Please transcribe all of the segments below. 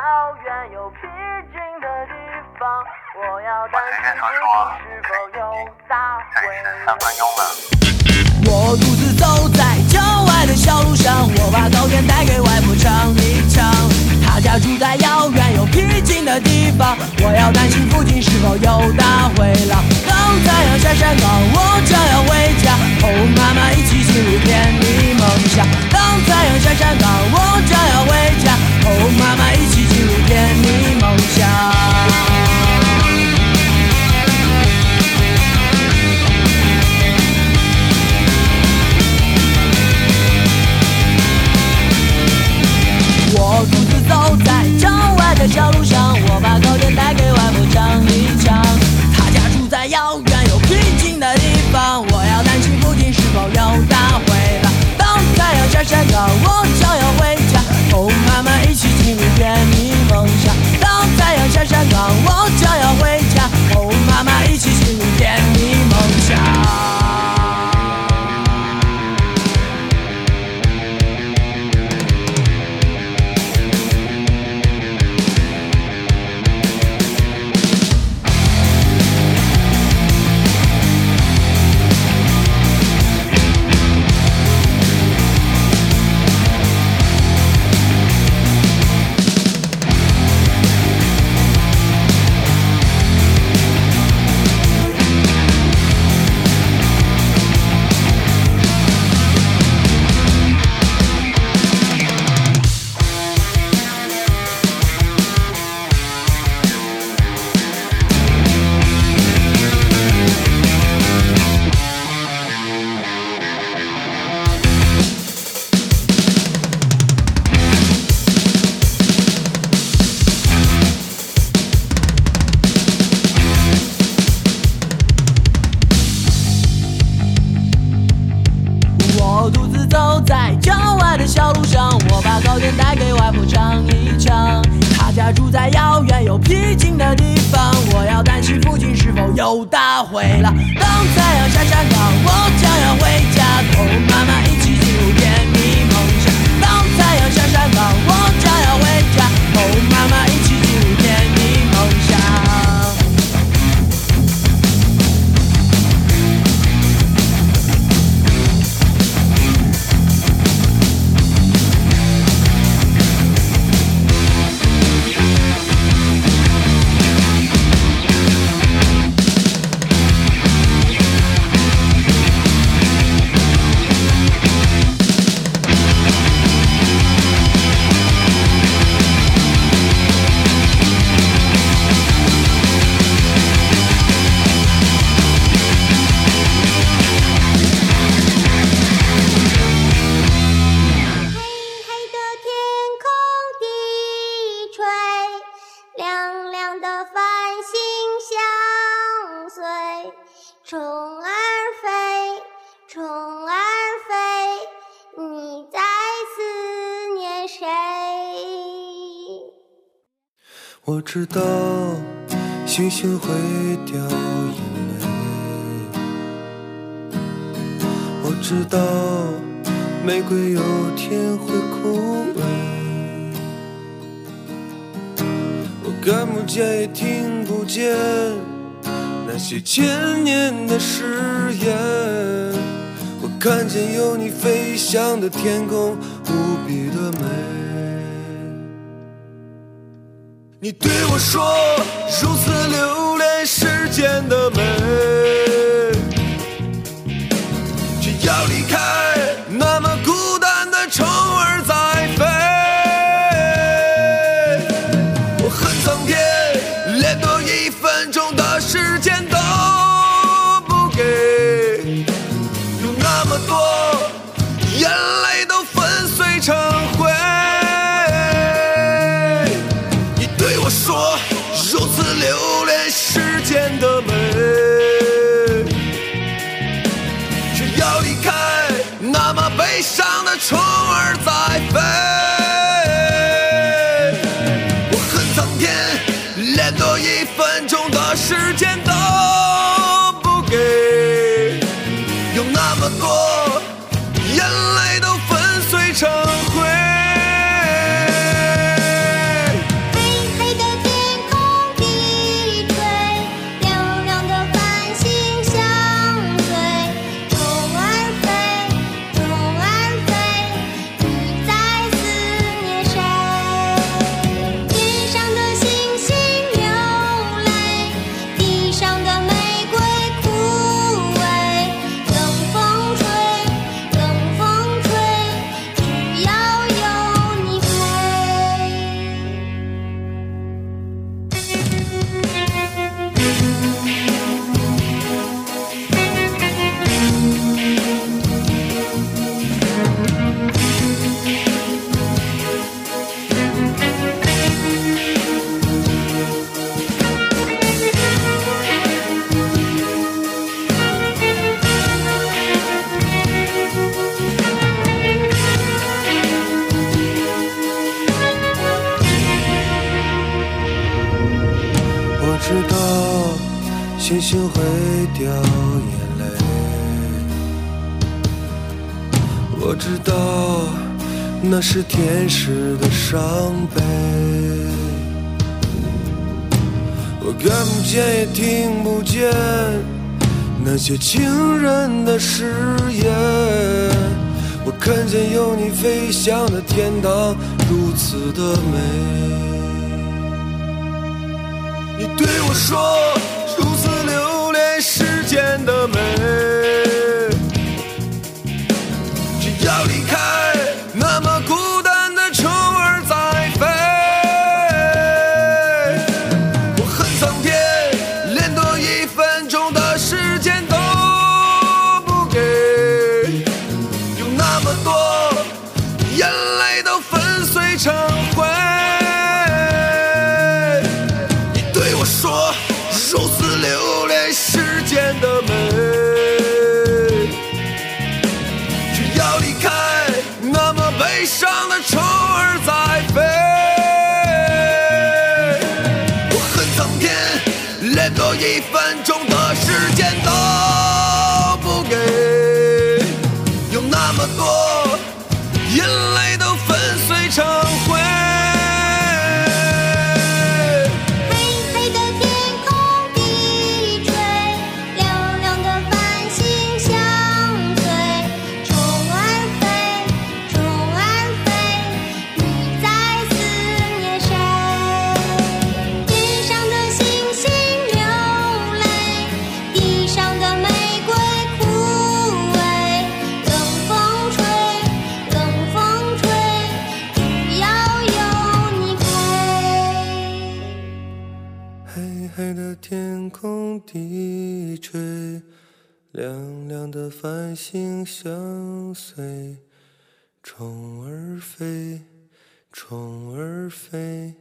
遥远又僻静的地方，我要担心自己是否又打回三分钟了。我独自走在郊外的小路上，我把糕点带给外婆尝一尝。她家住在遥远又僻静的地方，我要担心附近是否有大灰狼。当太阳下山岗，我将要回家，和妈妈一起进入甜蜜梦乡。当太阳下山岗，我将要回家，和妈妈一起进入甜蜜梦乡。我独自走在郊外的小路上，我把糕点带给外婆尝一尝。她家住在遥远又僻静的地方，我要担心附近是否又打回浪。当太阳下山岗，我甜蜜梦想。当太阳下山岗，我就要回家，和妈妈一起进入甜蜜梦乡。有僻静的地方，我要担心附近是否有大灰狼。当太阳下山岗，我将要回家，和妈妈一起我知道星星会掉眼泪，我知道玫瑰有天会枯萎，我看不见也听不见那些千年的誓言，我看见有你飞翔的天空，无比的美。你对我说，如此留恋世间的美，却要离开。天使的伤悲，我看不见也听不见，那些情人的誓言，我看见有你飞翔的天堂。如此的美，你对我说，如此留恋世间的美。天空低垂亮亮的繁星相随虫儿飞虫儿飞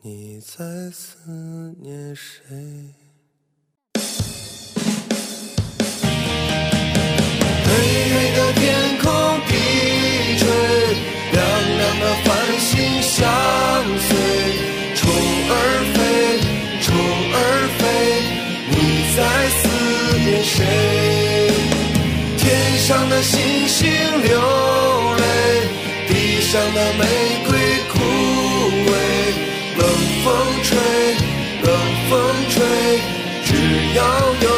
你在思念谁？黑黑的天空低垂在思念谁？天上的星星流泪地上的玫瑰枯萎冷风吹冷风吹只要有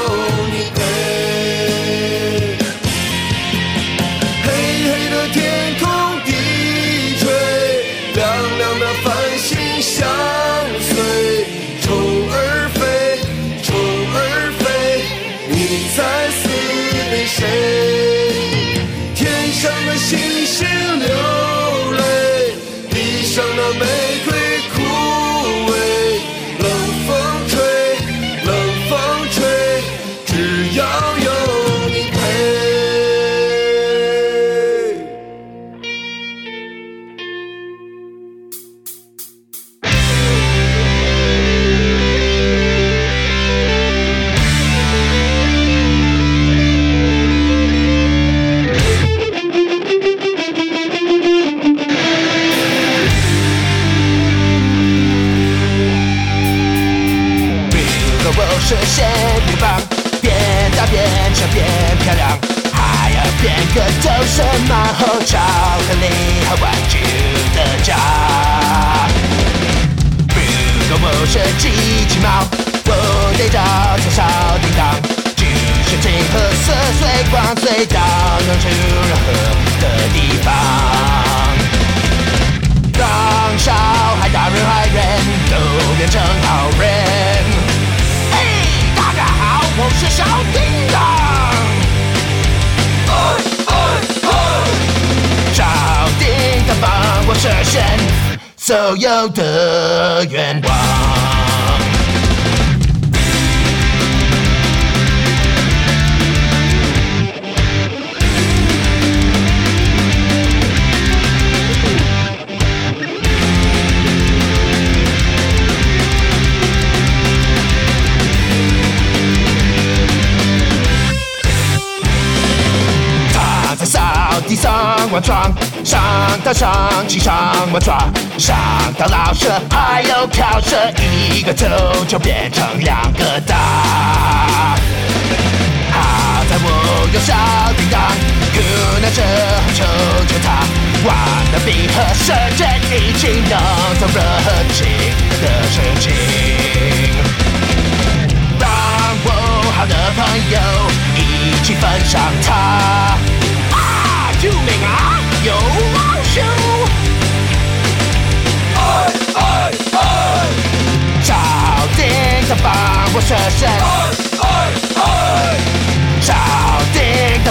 所有的愿望。站在草地上我闯上到上气上我爪，上到老舍还有飘舍，一个球就变成两个大。好在我有小叮当，可着这求求他，玩的比和射箭已经能做热情的事情。让我好的朋友一起分享它。啊！救命啊！呦呦嗨嗨嗨少年他帮我实现了嘿嘿嘿少年他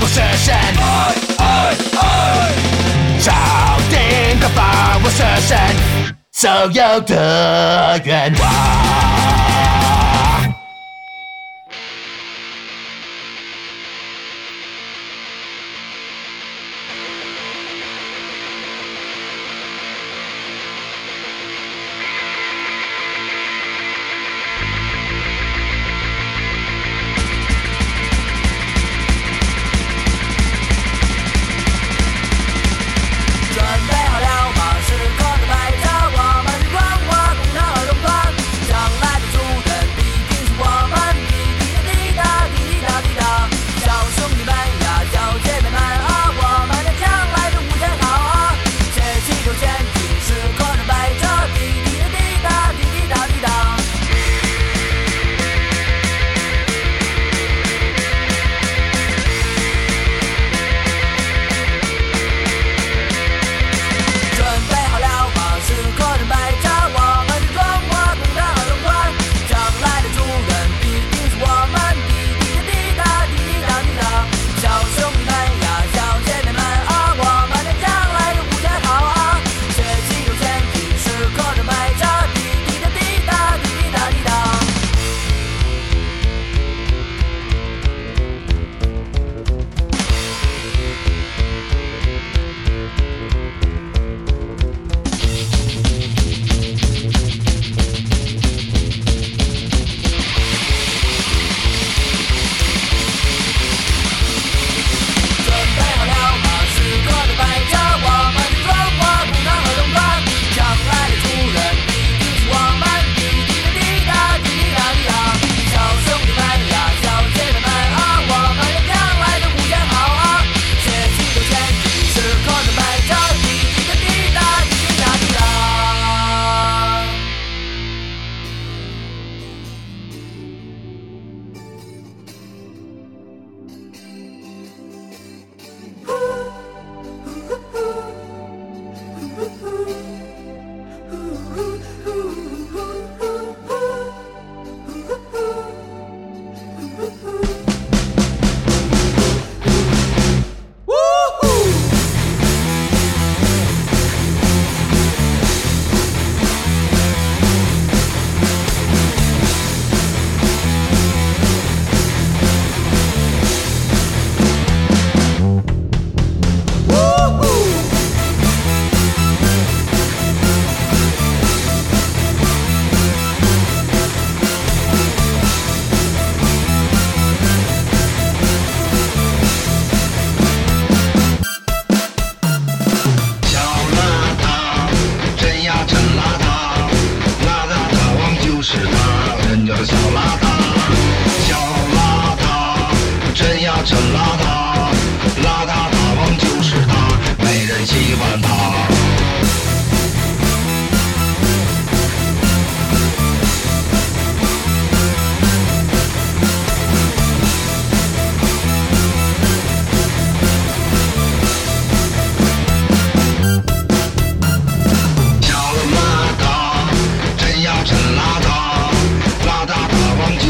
我实现了嘿嘿嘿少年他我实所有的愿望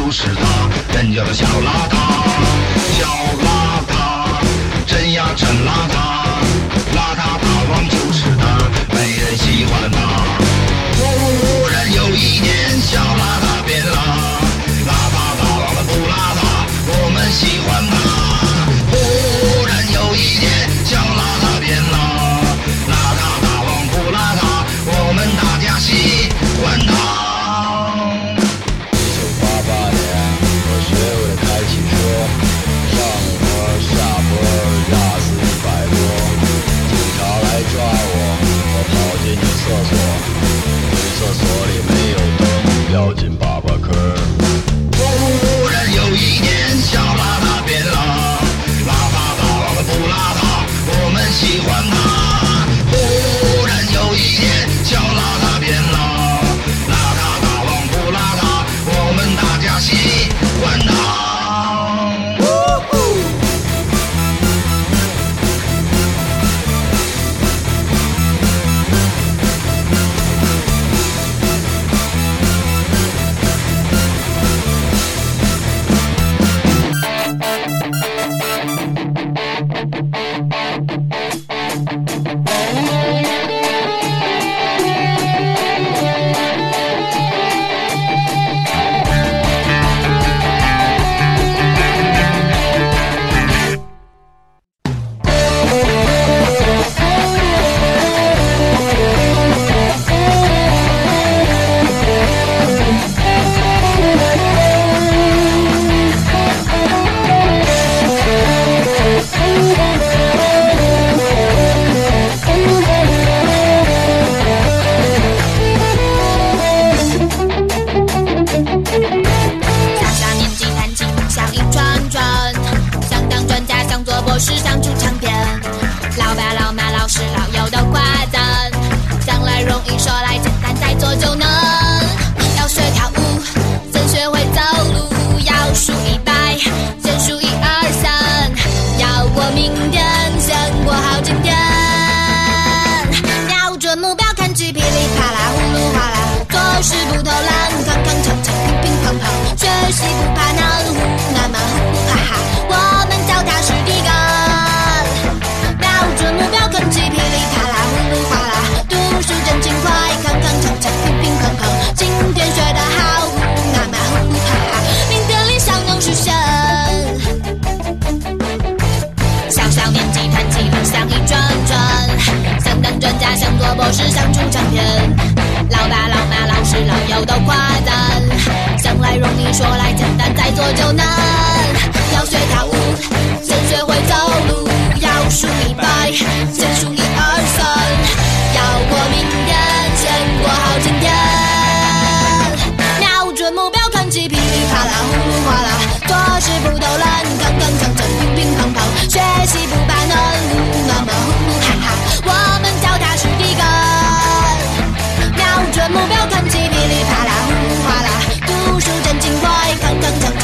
不是他，人家的小邋遢，瞄准目标，看起噼里啪啦，呼噜哗啦，做事不偷懒，铿铿锵锵，乒乒乓乓，学习不怕难，呼那么呼呼哈哈，我们脚踏实地干。瞄准目标，看起噼里啪啦，呼噜哗啦，读书真勤快，铿铿锵锵，乒乒乓乓，今天学得好，呼那么呼呼哈哈，明天理想能实现。小小年纪弹起梦想一转转，想当专家想做博士想出唱片，老爸老妈老师老友都夸赞，想来容易说来简单再做就难。要学跳舞，先学会走路，要数一百，先数一二三，要过明天，先过好今天。瞄准目标，看起噼里啪啦，呼噜哗啦，做事不偷懒，铿铿锵锵，乒乒乓乓，学习不怕难，呼那么呼呼哈哈，我们脚踏实地干。瞄准目标，看起噼里啪啦，呼噜哗啦，读书真勤快，铿铿锵锵，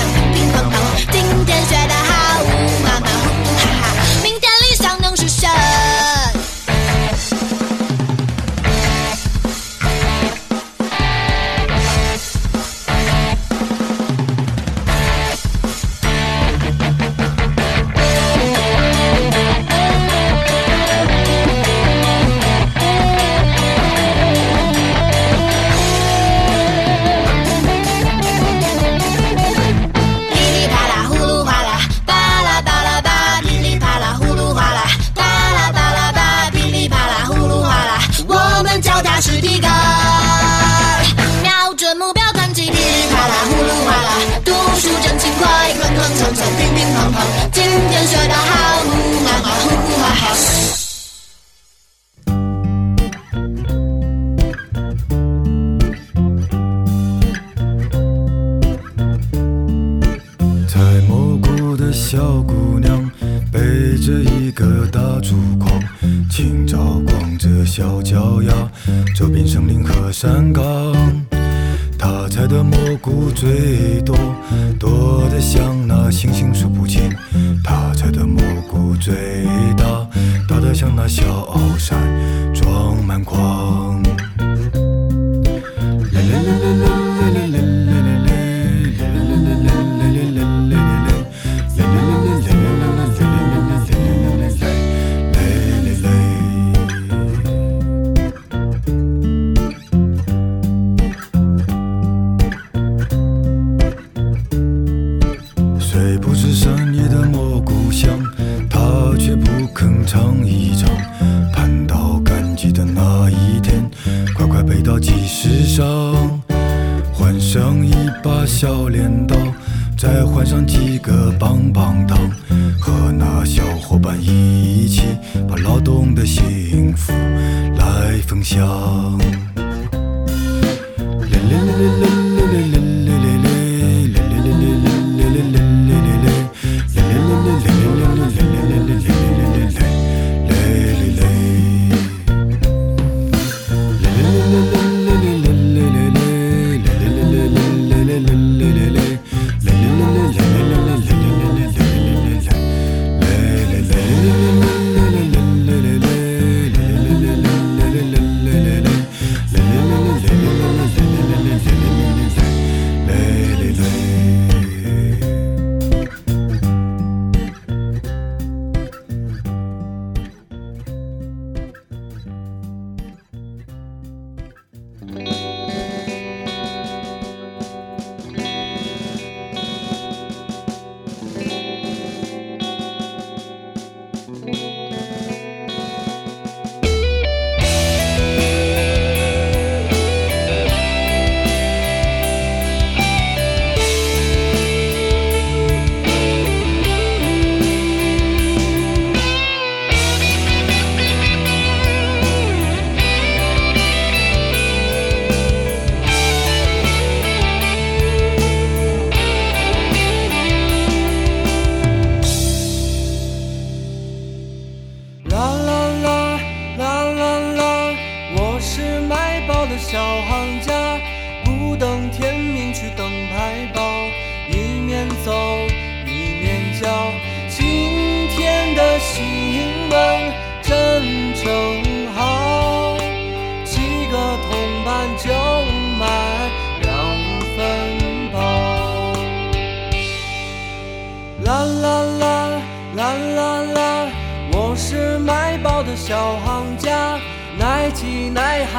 不亲，他采的蘑菇最大，大得像那小山。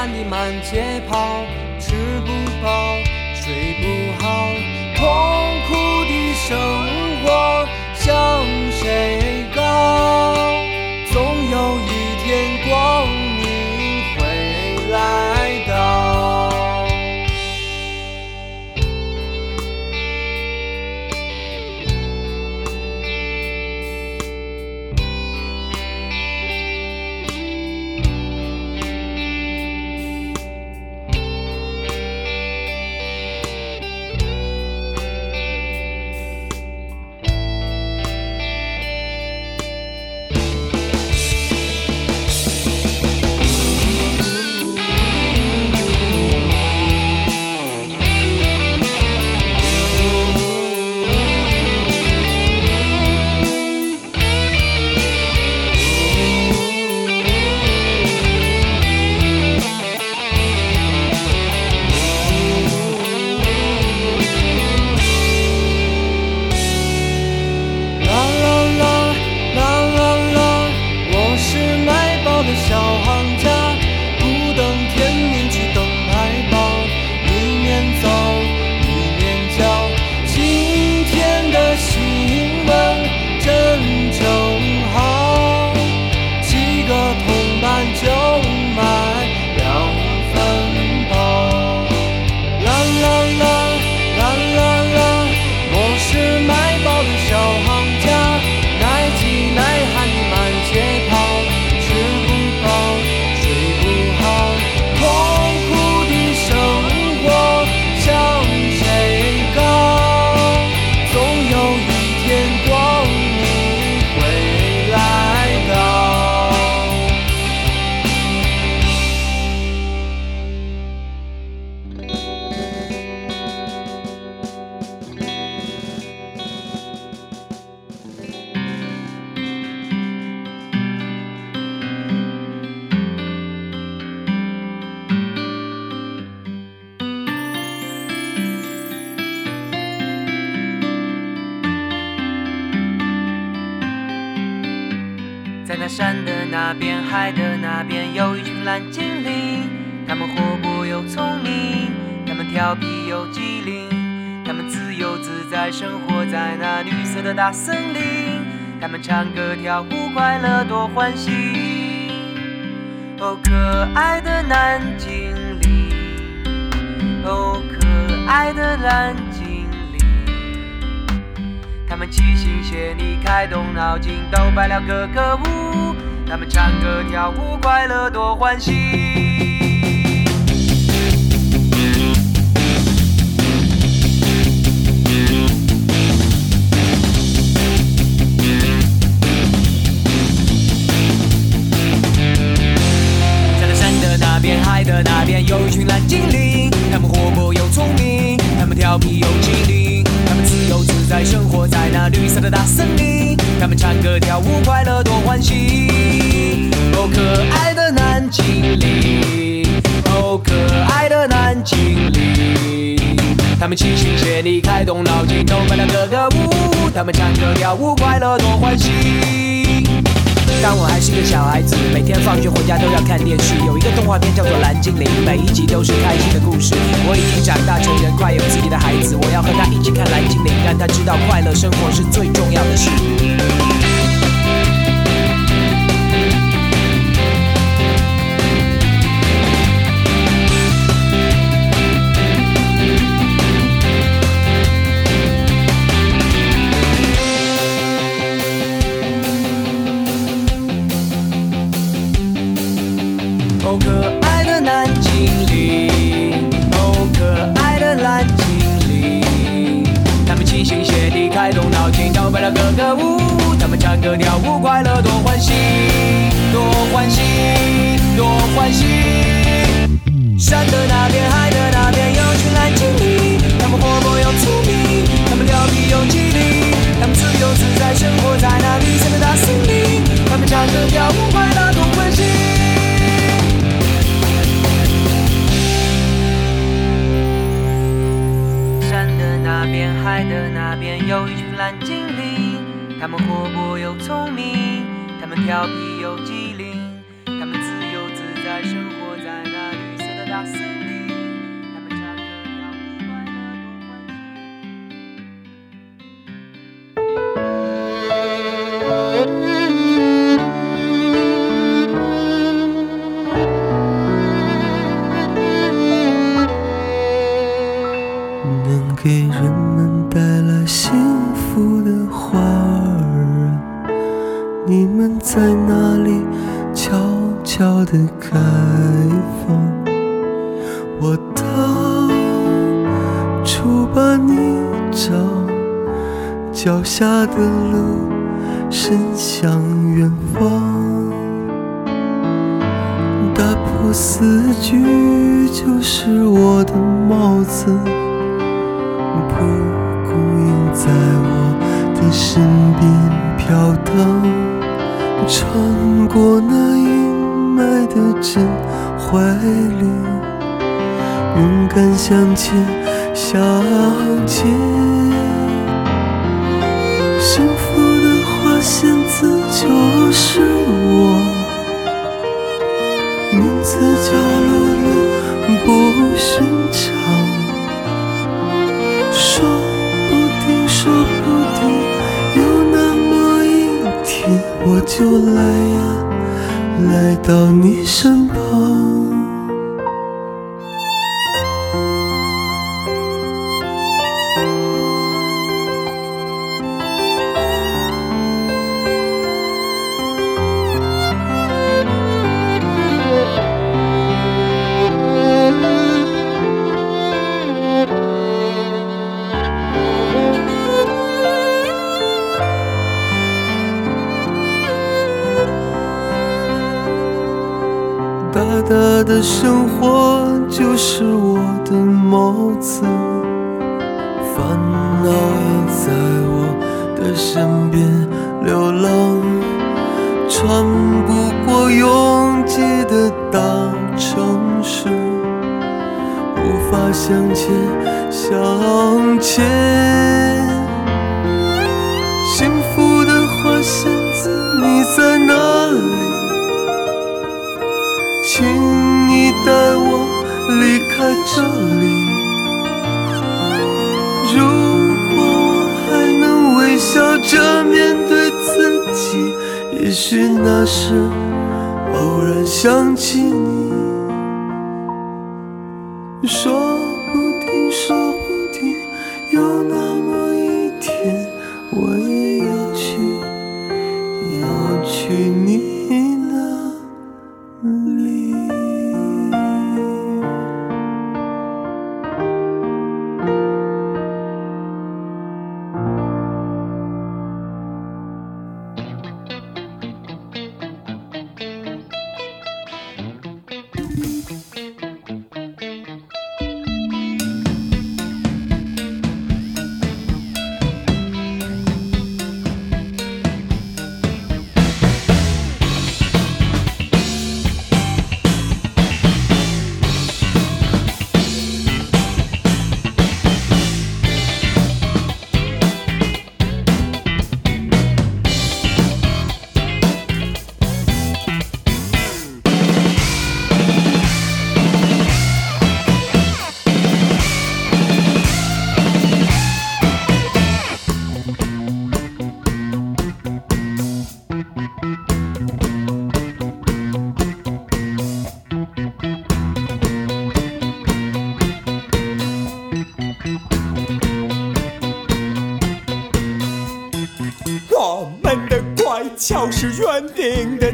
你满街跑吃不饱睡不好痛苦的生那边，有一群蓝精灵。他们活泼又聪明，他们调皮又机灵，他们自由自在生活在那绿色的大森林。他们唱歌跳舞，快乐多欢喜。哦，可爱的蓝精灵，哦，可爱的蓝精灵。他们齐心协力，开动脑筋，都摆了个个舞。他们唱歌跳舞，快乐多欢喜。在那山的那边，海的那边，有一群蓝精灵。他们活泼又聪明，他们调皮又机灵，在生活在那绿色的大森林。他们唱歌跳舞，快乐多欢喜。哦，可爱的蓝精灵，哦，可爱的蓝精灵。他们齐心协力，开动脑筋，都摆了个个舞。他们唱歌跳舞，快乐多欢喜。当我还是个小孩子，每天放学回家都要看电视。有一个动画片叫做《蓝精灵》，每一集都是开心的故事。我已经长大成人，快有自己的孩子，我要和他一起看《蓝精灵》，让他知道快乐生活是最重要的事。动脑筋，都摆了个个舞。他们唱歌跳舞，快乐多欢喜，多欢喜，多欢喜。山的那边，海的那边，有群蓝精灵。他们活泼又聪明，他们调皮又机灵，他们自由自在生活在那绿色的大森林。他们唱歌跳舞，快乐多欢喜。山的那边，海的那边，有一群蓝精灵。他们活泼又聪明，他们调皮又机灵，他们自由自在生活在那绿色的大森林。把你找，脚下的路伸向远方。打破死局就是我的帽子，蒲公英在我的身边飘荡，穿过那阴霾的真怀里，勇敢向前，向前。幸福的花仙子就是我。名字叫露露，不寻常。说不定，说不定，有那么一天，我就来呀，来到你身旁。大的生活就是我的帽子，烦恼也在我的身边流浪，穿不过拥挤的大城市，无法向前向前。这里如果我还能微笑着面对自己，也许那时偶然想起你。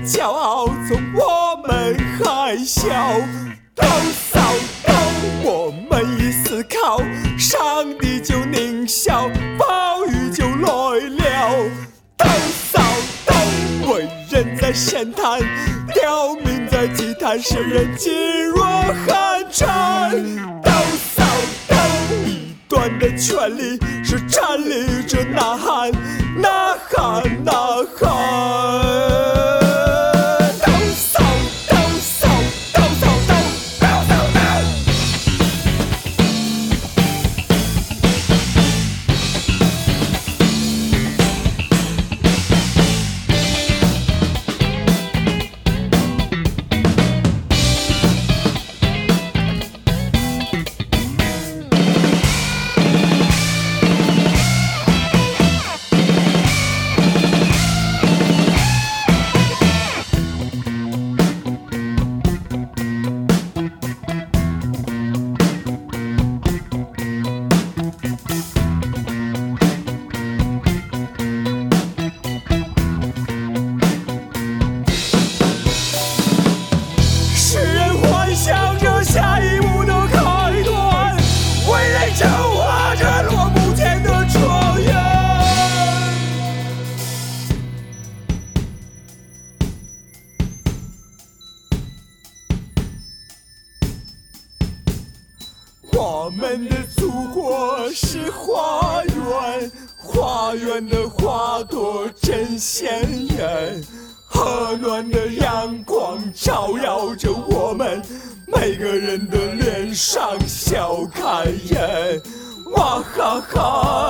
骄傲，从我们还小，都骚动，我们一思考，上帝就狞笑，暴雨就来了，都骚动，伟人在神坛，刁民在祭坛，圣人噤若寒蝉，都骚动。一段的权利是站立着呐喊，呐喊，呐喊。Call.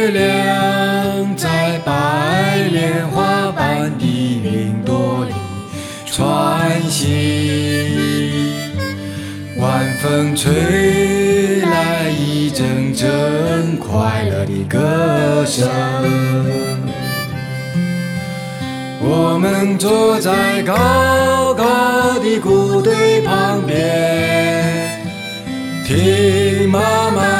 月亮在白莲花般的云朵里穿行，晚风吹来一阵阵快乐的歌声。我们坐在高高的谷堆旁边，听妈妈